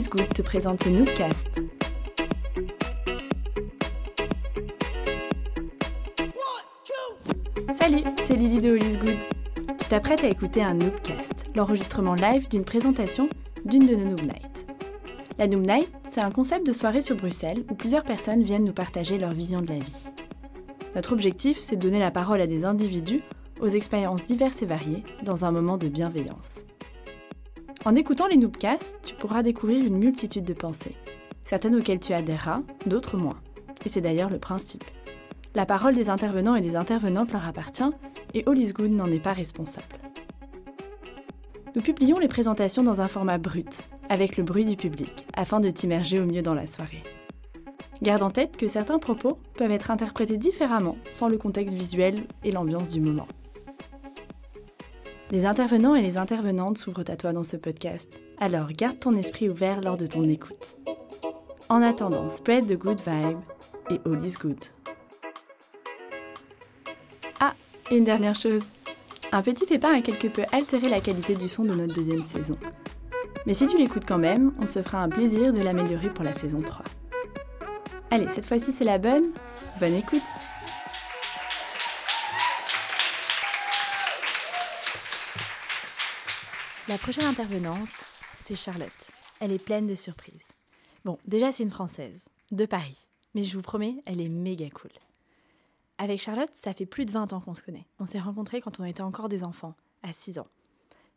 All Good te présente ce Noobcast. Salut, c'est Lily de All Good. Tu t'apprêtes à écouter un Noobcast, l'enregistrement live d'une présentation d'une de nos Noob Nights. La Noob Night, c'est un concept de soirée sur Bruxelles où plusieurs personnes viennent nous partager leur vision de la vie. Notre objectif, c'est de donner la parole à des individus aux expériences diverses et variées dans un moment de bienveillance. En écoutant les Noobcasts, tu pourras découvrir une multitude de pensées, certaines auxquelles tu adhéreras, d'autres moins. Et c'est d'ailleurs le principe. La parole des intervenants et des intervenantes leur appartient et All is Good n'en est pas responsable. Nous publions les présentations dans un format brut, avec le bruit du public, afin de t'immerger au mieux dans la soirée. Garde en tête que certains propos peuvent être interprétés différemment sans le contexte visuel et l'ambiance du moment. Les intervenants et les intervenantes s'ouvrent à toi dans ce podcast, alors garde ton esprit ouvert lors de ton écoute. En attendant, spread the good vibe et all is good. Ah, et une dernière chose. Un petit pépin a quelque peu altéré la qualité du son de notre deuxième saison. Mais si tu l'écoutes quand même, on se fera un plaisir de l'améliorer pour la saison 3. Allez, cette fois-ci c'est la bonne. Bonne écoute La prochaine intervenante, c'est Charlotte. Elle est pleine de surprises. Bon, déjà c'est une Française, de Paris. Mais je vous promets, elle est méga cool. Avec Charlotte, ça fait plus de 20 ans qu'on se connaît. On s'est rencontrés quand on était encore des enfants, à 6 ans.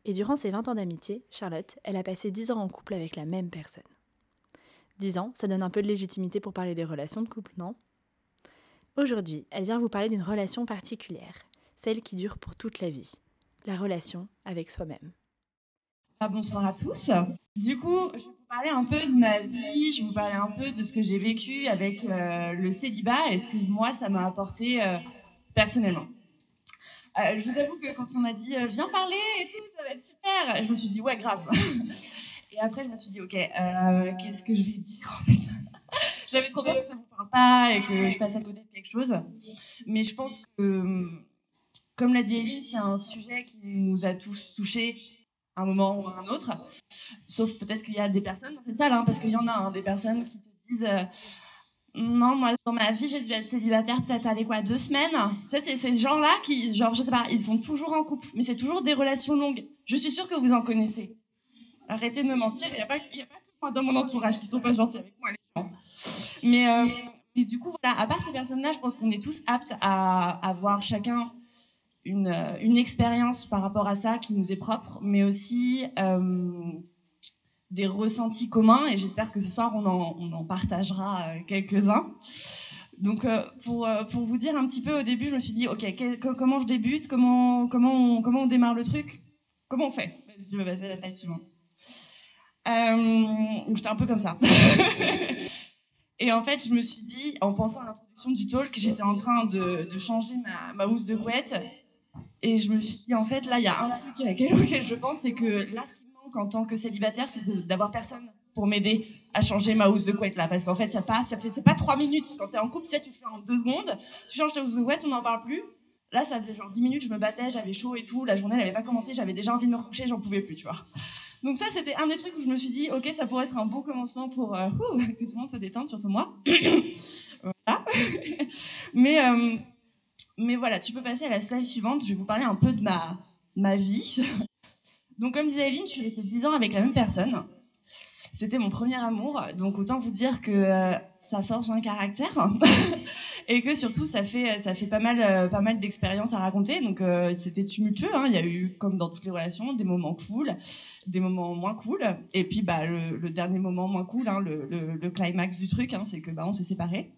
Et durant ces 20 ans d'amitié, Charlotte, elle a passé 10 ans en couple avec la même personne. 10 ans, ça donne un peu de légitimité pour parler des relations de couple, non? Aujourd'hui, elle vient vous parler d'une relation particulière, celle qui dure pour toute la vie, la relation avec soi-même. Ah, bonsoir à tous. Du coup, je vais vous parler un peu de ma vie, je vais vous parler un peu de ce que j'ai vécu avec euh, le célibat et ce que moi, ça m'a apporté euh, personnellement. Euh, je vous avoue que quand on m'a dit viens parler et tout, ça va être super, je me suis dit ouais, grave. et après, je me suis dit ok, qu'est-ce que je vais dire en fait? J'avais trop peur que ça ne vous parle pas et que je passe à côté de quelque chose. Mais je pense que, comme l'a dit Eline, c'est un sujet qui nous a tous touchés un moment ou un autre. Sauf peut-être qu'il y a des personnes dans cette salle, hein, parce qu'il y en a hein, des personnes qui te disent euh, Non, moi, dans ma vie, j'ai dû être célibataire peut-être aller quoi, deux semaines. Tu c'est ces gens-là qui, genre, je sais pas, ils sont toujours en couple, mais c'est toujours des relations longues. Je suis sûre que vous en connaissez. Arrêtez de me mentir, il n'y a, pas que moi dans mon entourage qui sont pas gentils avec moi, les gens. Mais, euh, mais du coup, voilà, à part ces personnes-là, je pense qu'on est tous aptes à avoir chacun euh, une, expérience par rapport à ça qui nous est propre, mais aussi euh, des ressentis communs. Et j'espère que ce soir, on en, partagera euh, quelques-uns. Donc, pour, vous dire un petit peu, au début, je me suis dit, OK, comment je débute comment, on, démarre le truc Comment on fait? Je veux passer à la taille suivante. J'étais un peu comme ça. Et en fait, je me suis dit, en pensant à l'introduction du talk, j'étais en train de, de changer ma, ma, housse de couette et je me suis dit, en fait, là, il y a un truc auquel je pense, c'est que là, ce qui me manque en tant que célibataire, c'est d'avoir personne pour m'aider à changer ma housse de couette là. Parce qu'en fait, y a pas, c'est pas trois minutes. Quand tu es en couple, tu sais, tu fais en deux secondes, tu changes ta housse de couette, on n'en parle plus. Là, ça faisait genre dix minutes, je me battais, j'avais chaud et tout. La journée n'avait pas commencé, j'avais déjà envie de me recoucher, j'en pouvais plus, tu vois. Donc, ça, c'était un des trucs où je me suis dit, ok, ça pourrait être un bon commencement pour euh, que tout le monde se détende, surtout moi. voilà. Mais. Euh, mais voilà, tu peux passer à la slide suivante. Je vais vous parler un peu de ma, ma vie. Donc, comme disait Aline, je suis restée 10 ans avec la même personne. C'était mon premier amour. Donc, autant vous dire que euh, ça forge un caractère. et que surtout, ça fait, ça fait pas mal, euh, pas mal d'expériences à raconter. Donc, euh, c'était tumultueux. Hein. Il y a eu, comme dans toutes les relations, des moments cool, des moments moins cool. Et puis, bah, le, dernier moment moins cool, hein, le, le, climax du truc, hein, c'est que bah, on s'est séparés.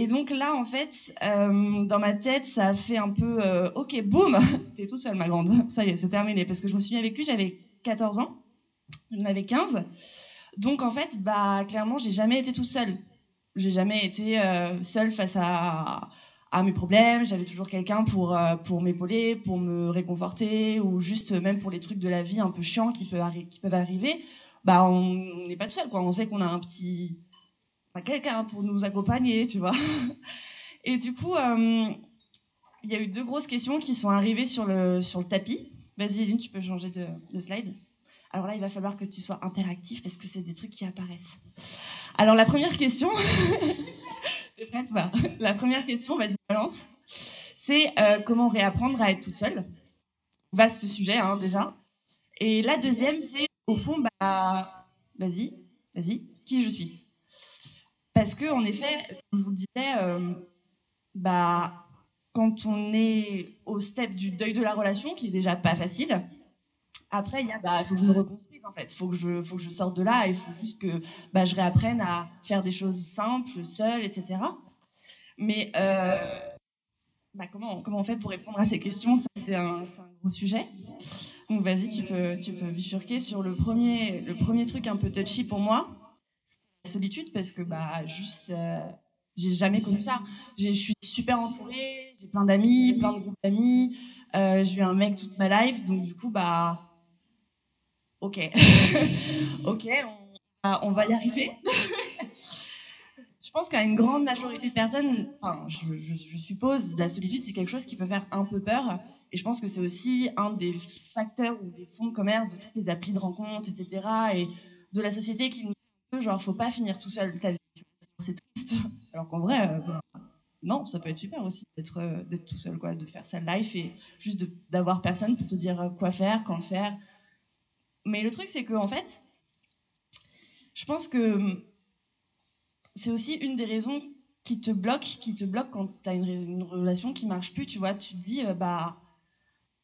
Et donc là, en fait, euh, dans ma tête, ça a fait un peu euh, Ok, boum, t'es toute seule, ma grande. Ça y est, c'est terminé. Parce que je me suis mis avec lui, j'avais 14 ans, j'en avais 15. Donc en fait, bah, clairement, j'ai jamais été toute seule. J'ai jamais été euh, seule face à, mes problèmes. J'avais toujours quelqu'un pour, pour m'épauler, pour me réconforter, ou juste même pour les trucs de la vie un peu chiants qui peuvent, qui peuvent arriver. Bah, on n'est pas tout seul, quoi. On sait qu'on a un petit quelqu'un pour nous accompagner, tu vois. Et du coup, euh, il y a eu deux grosses questions qui sont arrivées sur le, sur le tapis. Vas-y, Eline, tu peux changer de, slide. Alors là, il va falloir que tu sois interactif parce que c'est des trucs qui apparaissent. Alors la première question, t'es prête La première question, vas-y balance. C'est euh, comment réapprendre à être toute seule? Vaste sujet hein, déjà. Et la deuxième, c'est au fond, bah, vas-y, vas-y, qui je suis? Parce que en effet, je vous le disais, euh, bah, quand on est au step du deuil de la relation, qui est déjà pas facile, après, il y a, bah, faut que je me reconstruise en fait. Faut que je, faut que je sorte de là. Il faut juste que, bah, je réapprenne à faire des choses simples, seule, etc. Mais euh, comment, comment on fait pour répondre à ces questions? C'est un, gros sujet. Donc, vas-y, tu peux, bifurquer sur le premier, le premier truc un peu touchy pour moi, solitude, parce que, bah, juste. Euh, j'ai jamais connu ça. Je suis super entourée, j'ai plein d'amis, plein de groupes d'amis. Euh, j'ai eu un mec toute ma life, donc du coup, bah, ok, ok, on, va y arriver. je pense qu'à une grande majorité de personnes, enfin, je, je, je suppose, la solitude, c'est quelque chose qui peut faire un peu peur. Et je pense que c'est aussi un des facteurs ou des fonds de commerce de toutes les applis de rencontres, etc. Et de la société qui nous genre, faut pas finir tout seul. C'est triste. Alors qu'en vrai, euh, non, ça peut être super aussi d'être euh, d'être tout seul, quoi, de faire sa life et juste d'avoir personne pour te dire quoi faire, quand faire. Mais le truc, c'est que en fait, je pense que c'est aussi une des raisons qui te bloque, qui te bloque quand tu as une, relation qui marche plus, tu vois, tu te dis, euh, bah,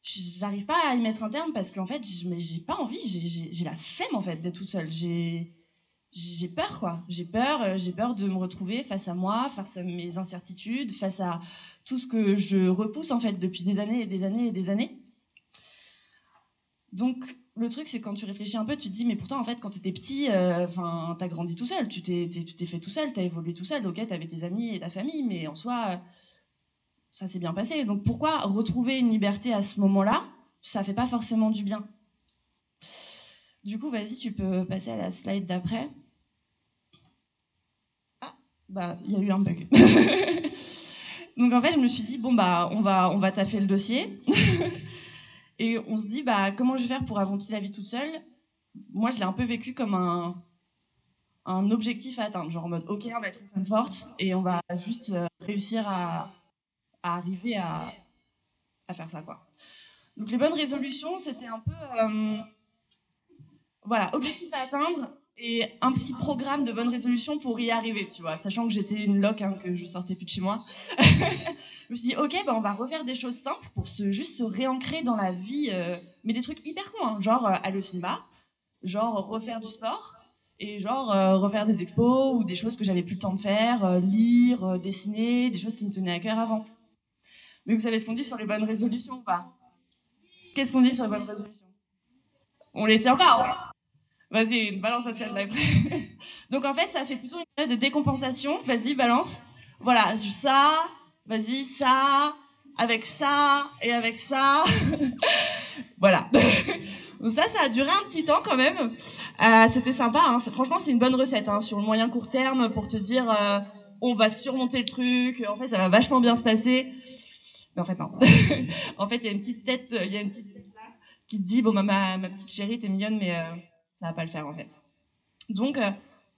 j'arrive pas à y mettre un terme parce qu'en fait, j'ai pas envie, j'ai la flemme en fait d'être toute seule. J'ai peur quoi. J'ai peur, euh, j'ai peur de me retrouver face à moi, face à mes incertitudes, face à tout ce que je repousse en fait depuis des années et des années et des années. Donc le truc c'est quand tu réfléchis un peu, tu te dis mais pourtant en fait quand tu étais petit, enfin euh, t'as grandi tout seul, tu t'es tu t'es fait tout seul, t'as évolué tout seul. Ok, t'avais tes amis et ta famille, mais en soi ça s'est bien passé. Donc pourquoi retrouver une liberté à ce moment-là Ça fait pas forcément du bien? Du coup, vas-y, tu peux passer à la slide d'après bah, il y a eu un bug. Donc en fait, je me suis dit bon bah on va on va taffer le dossier et on se dit bah comment je vais faire pour avancer la vie toute seule? Moi, je l'ai un peu vécu comme un un objectif à atteindre, genre en mode ok on va être une femme forte et on va juste euh, réussir à, à arriver à, à, faire ça quoi. Donc les bonnes résolutions, c'était un peu euh, voilà objectif à atteindre et un petit programme de bonne résolution pour y arriver, tu vois, sachant que j'étais une loc, hein, que je sortais plus de chez moi. je me suis dit, ok, bah, on va refaire des choses simples pour se, juste se réancrer dans la vie, euh, mais des trucs hyper cons, hein, genre euh, aller au cinéma, genre refaire du sport, et genre euh, refaire des expos ou des choses que j'avais plus le temps de faire, lire, dessiner, des choses qui me tenaient à cœur avant. Mais vous savez ce qu'on dit sur les bonnes résolutions ou pas? Qu'est-ce qu'on dit sur les bonnes résolutions? On les tient pas, hein Vas-y, balance à celle-là Donc en fait, ça fait plutôt une période de décompensation. Vas-y, balance. Voilà, ça, vas-y, ça, avec ça, et avec ça. voilà. Donc ça, ça a duré un petit temps quand même. Euh, C'était sympa. Hein. Franchement, c'est une bonne recette hein, sur le moyen court terme pour te dire euh, on va surmonter le truc. En fait, ça va vachement bien se passer. Mais en fait, non. en fait, il y a une petite tête, tête là qui te dit bon, ma, ma petite chérie, t'es mignonne, mais euh, ça va pas le faire en fait. Donc, euh,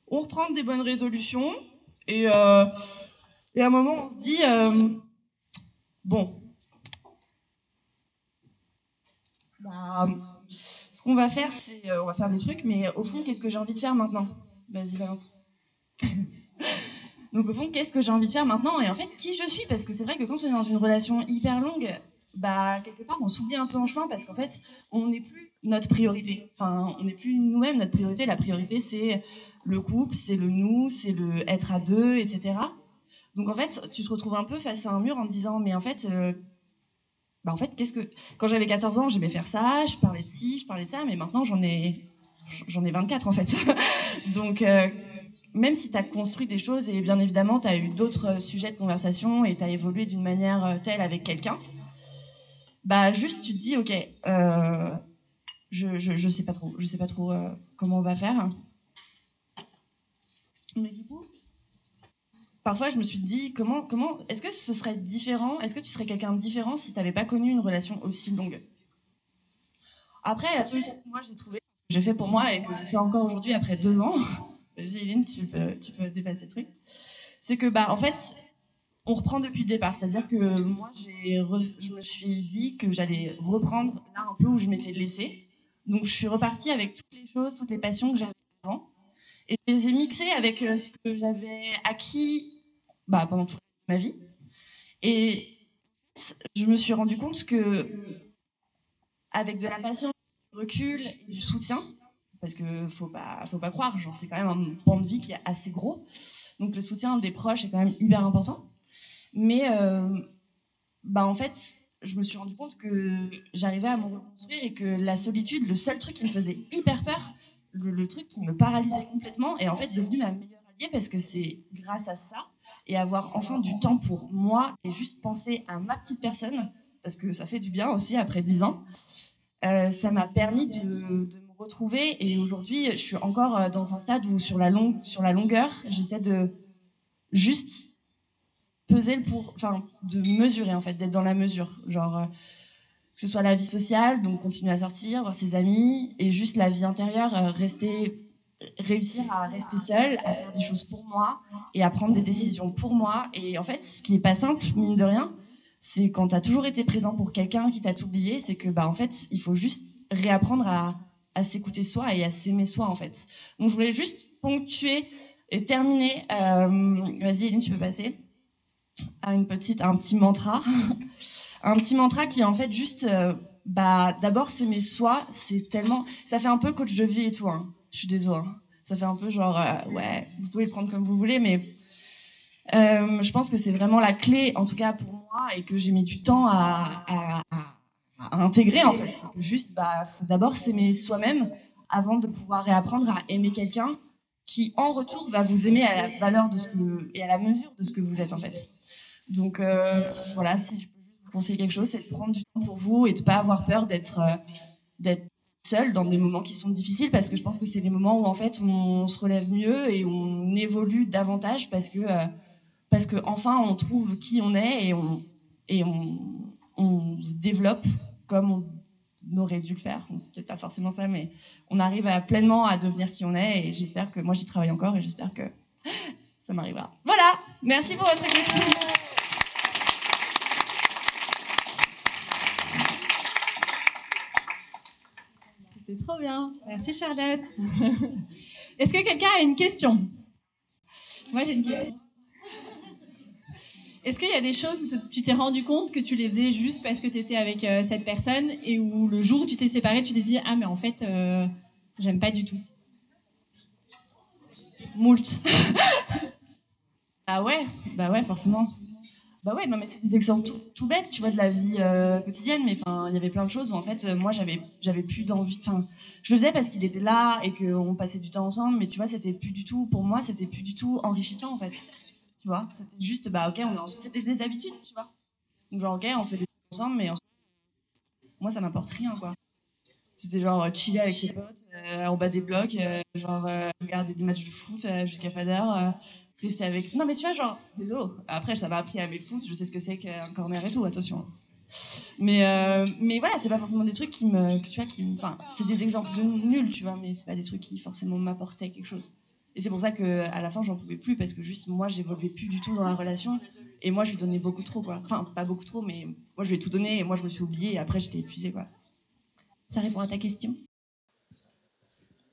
on reprend des bonnes résolutions et, euh, et à un moment, on se dit euh, bon, bah, ce qu'on va faire, c'est on va faire des trucs, mais au fond, qu'est-ce que j'ai envie de faire maintenant? Vas-y, balance. Donc, au fond, qu'est-ce que j'ai envie de faire maintenant? Et en fait, qui je suis? Parce que c'est vrai que quand on est dans une relation hyper longue, bah, quelque part, on s'oublie un peu en chemin parce qu'en fait, on n'est plus notre priorité. Enfin, on n'est plus nous-mêmes notre priorité. La priorité, c'est le couple, c'est le nous, c'est le être à deux, etc. Donc en fait, tu te retrouves un peu face à un mur en te disant, mais en fait, euh, bah en fait, qu'est-ce que quand j'avais 14 ans, j'aimais faire ça, je parlais de ci, je parlais de ça, mais maintenant j'en ai j'en ai 24 en fait. Donc euh, même si tu as construit des choses et bien évidemment tu as eu d'autres sujets de conversation et tu as évolué d'une manière euh, telle avec quelqu'un, bah juste tu te dis ok, je, je, je sais pas trop, je sais pas trop euh, comment on va faire. Mais du coup, parfois je me suis dit comment, comment, est-ce que ce serait différent, est-ce que tu serais quelqu'un de différent si tu n'avais pas connu une relation aussi longue? Après, la solution que moi j'ai trouvée, j'ai fait pour moi et que je fais encore aujourd'hui après deux ans. Vas-y, Eline, tu peux, tu peux dépasser le truc. C'est que, bah, en fait, on reprend depuis le départ. C'est-à-dire que moi, je me suis dit que j'allais reprendre là un peu où je m'étais laissée. Donc, je suis repartie avec toutes les choses, toutes les passions que j'avais avant. Et je les ai mixées avec euh, ce que j'avais acquis bah, pendant toute ma vie. Et je me suis rendu compte que, avec de la patience, du recul et du soutien, parce que faut pas, faut pas croire, genre c'est quand même un pan de vie qui est assez gros. Donc le soutien des proches est quand même hyper important. Mais euh, bah en fait, je me suis rendu compte que j'arrivais à me reconstruire et que la solitude, le seul truc qui me faisait hyper peur, le, truc qui me paralysait complètement, est en fait devenu ma meilleure alliée parce que c'est grâce à ça et avoir enfin du temps pour moi et juste penser à ma petite personne, parce que ça fait du bien aussi après dix ans, euh, ça m'a permis de, de, me retrouver. Et aujourd'hui, je suis encore euh, dans un stade où sur la, longue, sur la longueur, j'essaie de juste peser pour, enfin, de mesurer en fait, d'être dans la mesure, genre. Euh, que ce soit la vie sociale, donc continuer à sortir, voir ses amis, et juste la vie intérieure, rester réussir à rester seule, à faire des choses pour moi et à prendre des décisions pour moi. Et en fait, ce qui n'est pas simple, mine de rien, c'est quand tu as toujours été présent pour quelqu'un qui t'a oublié, c'est que bah en fait, il faut juste réapprendre à, à s'écouter soi et à s'aimer soi en fait. Donc je voulais juste ponctuer et terminer. Euh, vas-y, Eline, tu peux passer à une petite, un petit mantra, un petit mantra qui est en fait juste, euh, bah d'abord s'aimer soi, c'est tellement, ça fait un peu coach de vie et tout. Hein je suis désolée. Hein. Ça fait un peu genre, euh, ouais, vous pouvez le prendre comme vous voulez, mais euh, je pense que c'est vraiment la clé, en tout cas pour moi, et que j'ai mis du temps à, à, intégrer en fait. Juste, bah, d'abord s'aimer soi-même avant de pouvoir réapprendre à aimer quelqu'un qui, en retour, va vous aimer à la valeur de ce que et à la mesure de ce que vous êtes en fait. Donc euh, voilà, si je peux vous conseiller quelque chose, c'est de prendre du temps pour vous et de pas avoir peur d'être d'être seul dans des moments qui sont difficiles parce que je pense que c'est des moments où en fait on se relève mieux et on évolue davantage parce que euh, parce que enfin on trouve qui on est et on on, on se développe comme on aurait dû le faire. C'est peut-être pas forcément ça, mais on arrive à, pleinement à devenir qui on est et j'espère que moi j'y travaille encore et j'espère que ça m'arrivera. Voilà, merci pour votre écoute. C'est trop bien. Merci Charlotte. Est-ce que quelqu'un a une question? Moi j'ai une question. Est-ce qu'il y a des choses où tu t'es rendu compte que tu les faisais juste parce que tu étais avec euh, cette personne et où le jour où tu t'es séparé, tu t'es dit Ah, mais en fait, euh, j'aime pas du tout? Moult. ah ouais, bah ouais, forcément. Bah ouais, non mais c'est des exemples tout, bêtes, tu vois, de la vie euh, quotidienne, mais enfin, il y avait plein de choses où en fait, euh, moi, j'avais, j'avais plus d'envie. Je le faisais parce qu'il était là et qu'on passait du temps ensemble, mais tu vois, c'était plus du tout, pour moi, c'était plus du tout enrichissant en fait. Tu vois, c'était juste, bah ok, c'était des habitudes, tu vois. Genre, ok, on fait des choses ensemble, mais moi, ça m'apporte rien, quoi. C'était genre euh, chiller avec ses potes, en bas des blocs, genre regarder des matchs de foot jusqu'à pas d'heure rester avec. Non, mais tu vois, genre, désolé. Après, ça m'a appris à aimer le foot, je sais ce que c'est qu'un corner et tout, attention. Mais, euh, mais voilà, c'est pas forcément des trucs qui me. Tu vois, qui Enfin, c'est des exemples de nuls, tu vois, mais c'est pas des trucs qui forcément m'apportaient quelque chose. Et c'est pour ça qu'à la fin, j'en pouvais plus, parce que juste, moi, j'évoluais plus du tout dans la relation. Et moi, je lui donnais beaucoup trop, quoi. Enfin, pas beaucoup trop, mais moi, je lui ai tout donné, et moi, je me suis oubliée, et après, j'étais épuisée, quoi. Ça répond à ta question?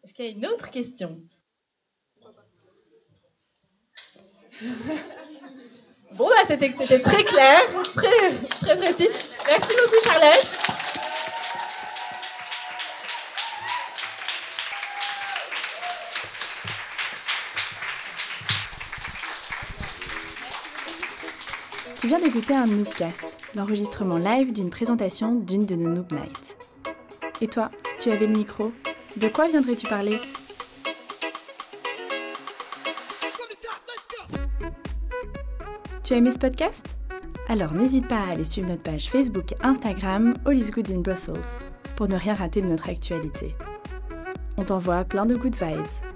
Est-ce qu'il y a une autre question? Bon, bah, c'était très clair, très, très précis. Merci beaucoup, Charlotte. Tu viens d'écouter un Noobcast, l'enregistrement live d'une présentation d'une de nos Noob Nights. Et toi, si tu avais le micro, de quoi viendrais-tu parler? Tu as aimé ce podcast? Alors n'hésite pas à aller suivre notre page Facebook et Instagram All is Good in Brussels pour ne rien rater de notre actualité. On t'envoie plein de good vibes.